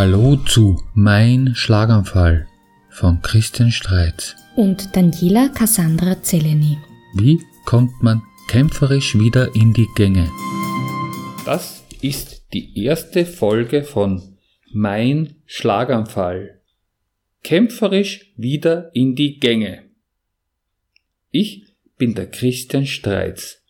Hallo zu Mein Schlaganfall von Christian Streitz. und Daniela Cassandra Zeleny. Wie kommt man kämpferisch wieder in die Gänge? Das ist die erste Folge von Mein Schlaganfall. Kämpferisch wieder in die Gänge. Ich bin der Christian Streitz.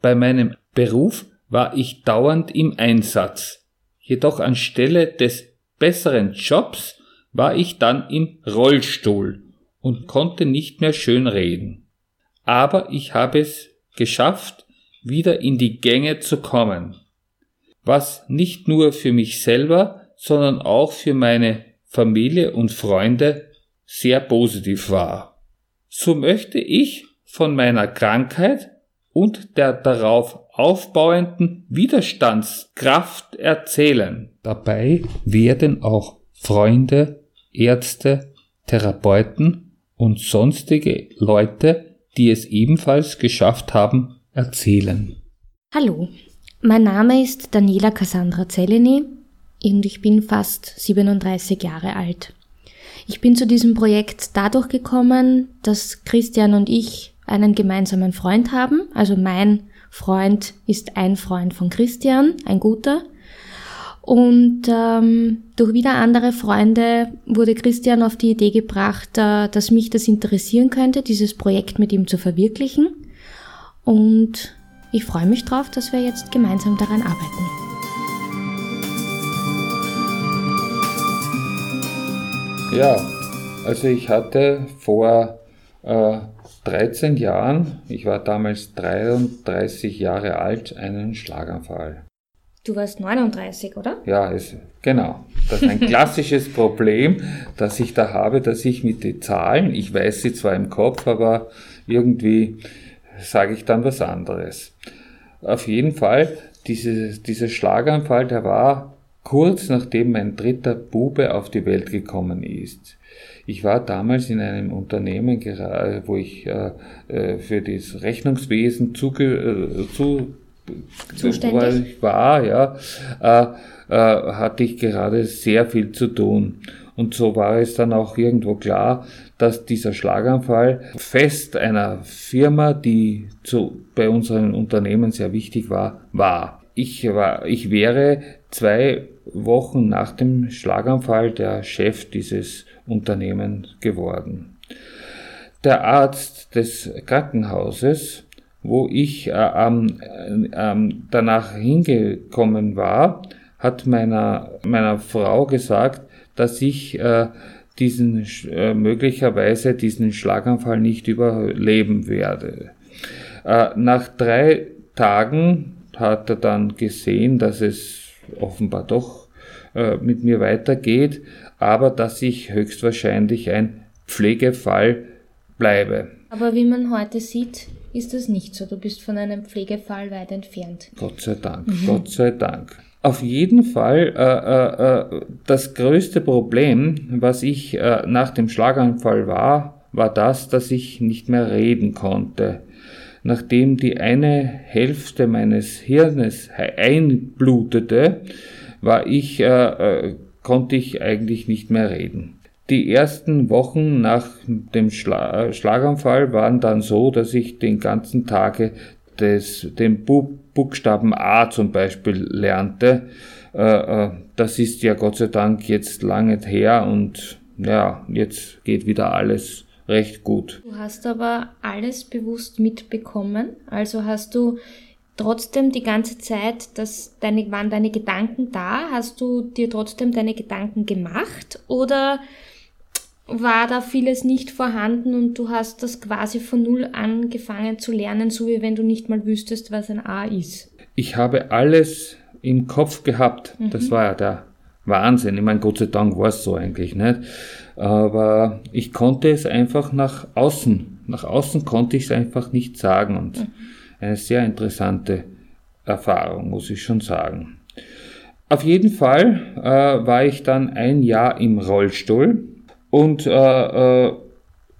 Bei meinem Beruf war ich dauernd im Einsatz. Jedoch anstelle des besseren Jobs war ich dann im Rollstuhl und konnte nicht mehr schön reden. Aber ich habe es geschafft, wieder in die Gänge zu kommen. Was nicht nur für mich selber, sondern auch für meine Familie und Freunde sehr positiv war. So möchte ich von meiner Krankheit und der darauf aufbauenden Widerstandskraft erzählen. Dabei werden auch Freunde, Ärzte, Therapeuten und sonstige Leute, die es ebenfalls geschafft haben, erzählen. Hallo, mein Name ist Daniela Cassandra Zeleny und ich bin fast 37 Jahre alt. Ich bin zu diesem Projekt dadurch gekommen, dass Christian und ich einen gemeinsamen Freund haben. Also mein Freund ist ein Freund von Christian, ein guter. Und ähm, durch wieder andere Freunde wurde Christian auf die Idee gebracht, äh, dass mich das interessieren könnte, dieses Projekt mit ihm zu verwirklichen. Und ich freue mich drauf, dass wir jetzt gemeinsam daran arbeiten. Ja, also ich hatte vor äh, 13 Jahren, ich war damals 33 Jahre alt, einen Schlaganfall. Du warst 39, oder? Ja, ist, genau. Das ist ein klassisches Problem, das ich da habe, dass ich mit den Zahlen, ich weiß sie zwar im Kopf, aber irgendwie sage ich dann was anderes. Auf jeden Fall, diese, dieser Schlaganfall, der war kurz nachdem mein dritter Bube auf die Welt gekommen ist. Ich war damals in einem Unternehmen, gera- wo ich äh, äh, für das Rechnungswesen zuge, äh, zu, Zuständig? war, ja, äh, äh, hatte ich gerade sehr viel zu tun. Und so war es dann auch irgendwo klar, dass dieser Schlaganfall fest einer Firma, die zu, bei unserem Unternehmen sehr wichtig war, war. Ich war, ich wäre zwei Wochen nach dem Schlaganfall der Chef dieses Unternehmens geworden. Der Arzt des Krankenhauses, wo ich äh, ähm, äh, danach hingekommen war, hat meiner, meiner Frau gesagt, dass ich äh, diesen äh, möglicherweise diesen Schlaganfall nicht überleben werde. Äh, nach drei Tagen hat er dann gesehen, dass es offenbar doch äh, mit mir weitergeht, aber dass ich höchstwahrscheinlich ein Pflegefall bleibe. Aber wie man heute sieht, ist das nicht so. Du bist von einem Pflegefall weit entfernt. Gott sei Dank, Gott sei Dank. Auf jeden Fall äh, äh, äh, das größte Problem, was ich äh, nach dem Schlaganfall war, war das, dass ich nicht mehr reden konnte. Nachdem die eine Hälfte meines Hirnes einblutete, war ich, äh, äh, konnte ich eigentlich nicht mehr reden. Die ersten Wochen nach dem Schla Schlaganfall waren dann so, dass ich den ganzen Tage des, den Bu Buchstaben A zum Beispiel lernte. Äh, äh, das ist ja Gott sei Dank jetzt lange her und ja, jetzt geht wieder alles recht gut. Du hast aber alles bewusst mitbekommen. Also hast du trotzdem die ganze Zeit, dass deine, waren deine Gedanken da? Hast du dir trotzdem deine Gedanken gemacht? Oder war da vieles nicht vorhanden und du hast das quasi von Null angefangen zu lernen, so wie wenn du nicht mal wüsstest, was ein A ist? Ich habe alles im Kopf gehabt. Das war ja der Wahnsinn. Ich meine, Gott sei Dank war es so eigentlich nicht. Aber ich konnte es einfach nach außen, nach außen konnte ich es einfach nicht sagen. Und eine sehr interessante Erfahrung, muss ich schon sagen. Auf jeden Fall äh, war ich dann ein Jahr im Rollstuhl und, äh, äh,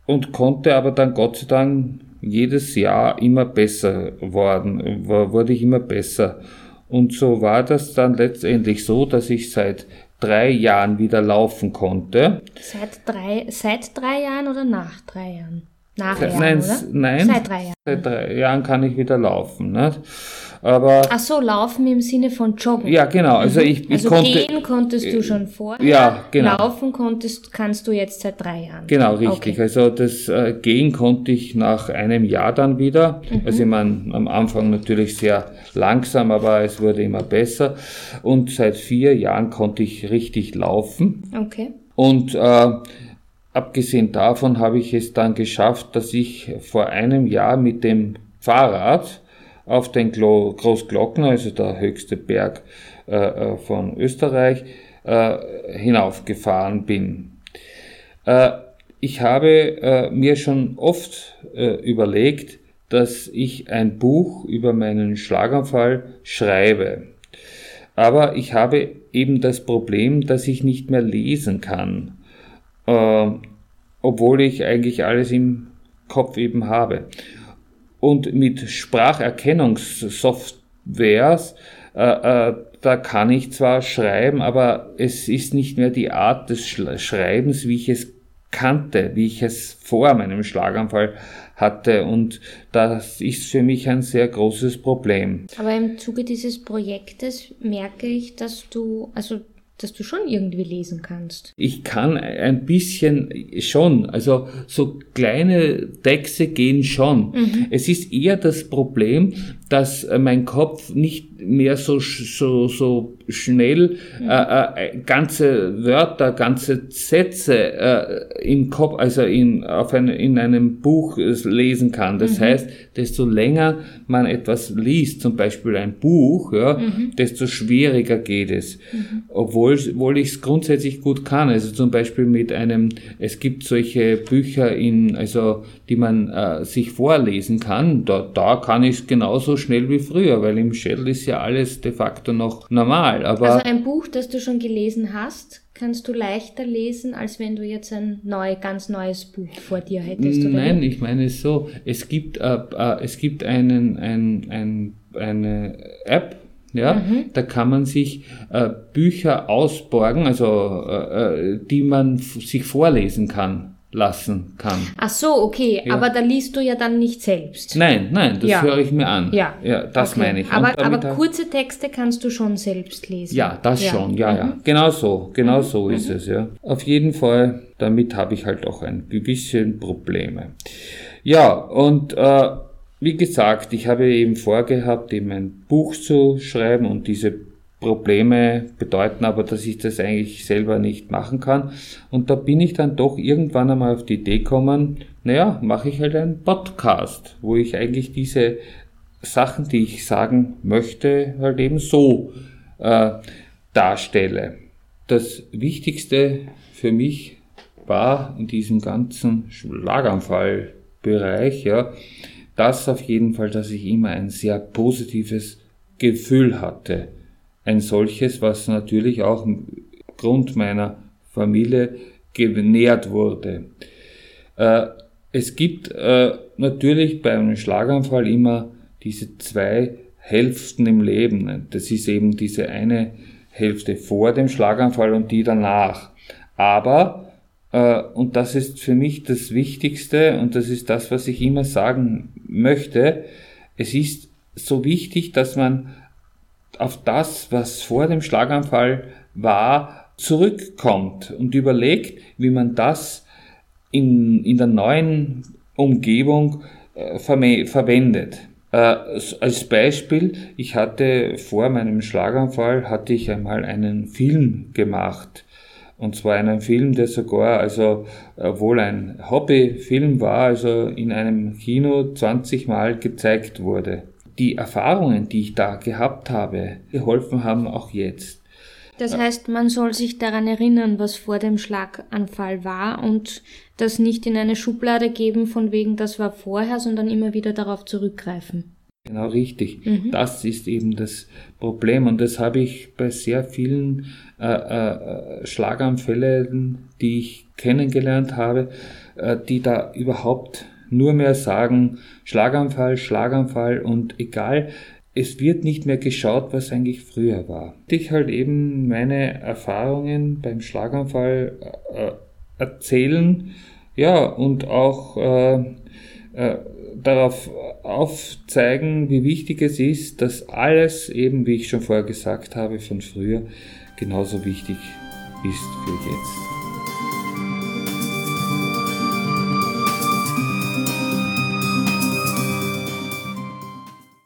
und konnte aber dann Gott sei Dank jedes Jahr immer besser worden, wurde ich immer besser. Und so war das dann letztendlich so, dass ich seit drei Jahren wieder laufen konnte. Seit drei, seit drei Jahren oder nach drei Jahren? Nach Jahren, nein, oder? nein, Seit drei Jahren. Seit drei Jahren kann ich wieder laufen. Nicht? Aber Ach so, laufen im Sinne von joggen. ja, genau. Also ich, ich Also konnte. gehen konntest du schon vorher. ja, genau. Laufen konntest, kannst du jetzt seit drei Jahren. Genau, richtig. Okay. Also das äh, Gehen konnte ich nach einem Jahr dann wieder. Also ich meine, am Anfang natürlich sehr langsam, aber es wurde immer besser. Und seit vier Jahren konnte ich richtig laufen. Okay. Und äh, abgesehen davon habe ich es dann geschafft, dass ich vor einem Jahr mit dem Fahrrad auf den Glo Großglockner, also der höchste Berg äh, äh, von Österreich, äh, hinaufgefahren bin. Äh, ich habe äh, mir schon oft äh, überlegt, dass ich ein Buch über meinen Schlaganfall schreibe. Aber ich habe eben das Problem, dass ich nicht mehr lesen kann, äh, obwohl ich eigentlich alles im Kopf eben habe. Und mit Spracherkennungssoftwares, äh, äh, da kann ich zwar schreiben, aber es ist nicht mehr die Art des Schreibens, wie ich es kannte, wie ich es vor meinem Schlaganfall hatte. Und das ist für mich ein sehr großes Problem. Aber im Zuge dieses Projektes merke ich, dass du, also, dass du schon irgendwie lesen kannst. Ich kann ein bisschen schon, also so kleine Texte gehen schon. Es ist eher das Problem, dass äh, mein Kopf nicht mehr so, so, so schnell äh, äh, ganze Wörter, ganze Sätze äh, im Kopf, also in, auf ein, in einem Buch äh, lesen kann. Das heißt, desto länger man etwas liest, zum Beispiel ein Buch, ja, desto schwieriger geht es. Obwohl, obwohl ich es grundsätzlich gut kann. Also zum Beispiel mit einem, es gibt solche Bücher in, also die man äh, sich vorlesen kann. Da, da kann ich es genauso schnell wie früher, weil im Schädel ist ja alles de facto noch normal. Aber Also ein Buch, das du schon gelesen hast, kannst du leichter lesen, als wenn du jetzt ein neu, ganz neues Buch vor dir hättest, oder? Nein, wie? ich meine es so, es gibt, äh, äh, es gibt einen, ein, ein, eine App, ja, Mhm. da kann man sich äh, Bücher ausborgen, also äh, äh, die man sich vorlesen kann, lassen kann. Ach so, okay, aber da liest du ja dann nicht selbst. Nein, nein, das Ja. höre ich mir an. Ja. ja das Okay. meine ich. Aber, aber kurze Texte kannst du schon selbst lesen. Ja, das schon, ja, ja. Genau so, genau so ist es, ja. Auf jeden Fall, damit habe ich halt auch ein bisschen Probleme. Ja, und äh, wie gesagt, ich habe eben vorgehabt, eben ein Buch zu schreiben und diese Probleme bedeuten aber, dass ich das eigentlich selber nicht machen kann. Und da bin ich dann doch irgendwann einmal auf die Idee gekommen, naja, mache ich halt einen Podcast, wo ich eigentlich diese Sachen, die ich sagen möchte, halt eben so äh, darstelle. Das Wichtigste für mich war in diesem ganzen Schlaganfallbereich, ja, das auf jeden Fall, dass ich immer ein sehr positives Gefühl hatte. Ein solches, was natürlich auch aufgrund meiner Familie genährt wurde. Äh, es gibt äh, natürlich bei einem Schlaganfall immer diese zwei Hälften im Leben. Das ist eben diese eine Hälfte vor dem Schlaganfall und die danach. Aber, äh, und das ist für mich das Wichtigste und das ist das, was ich immer sagen möchte, es ist so wichtig, dass man auf das, was vor dem Schlaganfall war, zurückkommt und überlegt, wie man das in, in der neuen Umgebung äh, verwendet. Äh, als Beispiel, ich hatte vor meinem Schlaganfall, hatte ich einmal einen Film gemacht. Und zwar einen Film, der sogar, also äh, wohl ein Hobbyfilm war, also in einem Kino 20 Mal gezeigt wurde. Die Erfahrungen, die ich da gehabt habe, geholfen haben auch jetzt. Das heißt, man soll sich daran erinnern, was vor dem Schlaganfall war und das nicht in eine Schublade geben, von wegen, das war vorher, sondern immer wieder darauf zurückgreifen. Genau richtig. Das ist eben das Problem und das habe ich bei sehr vielen äh, äh, Schlaganfällen, die ich kennengelernt habe, äh, die da überhaupt nur mehr sagen Schlaganfall, Schlaganfall und egal. es wird nicht mehr geschaut, was eigentlich früher war. Ich halt eben meine Erfahrungen beim Schlaganfall äh, erzählen, ja, und auch äh, äh, darauf aufzeigen, wie wichtig es ist, dass alles eben, wie ich schon vorher gesagt habe, von früher genauso wichtig ist für jetzt.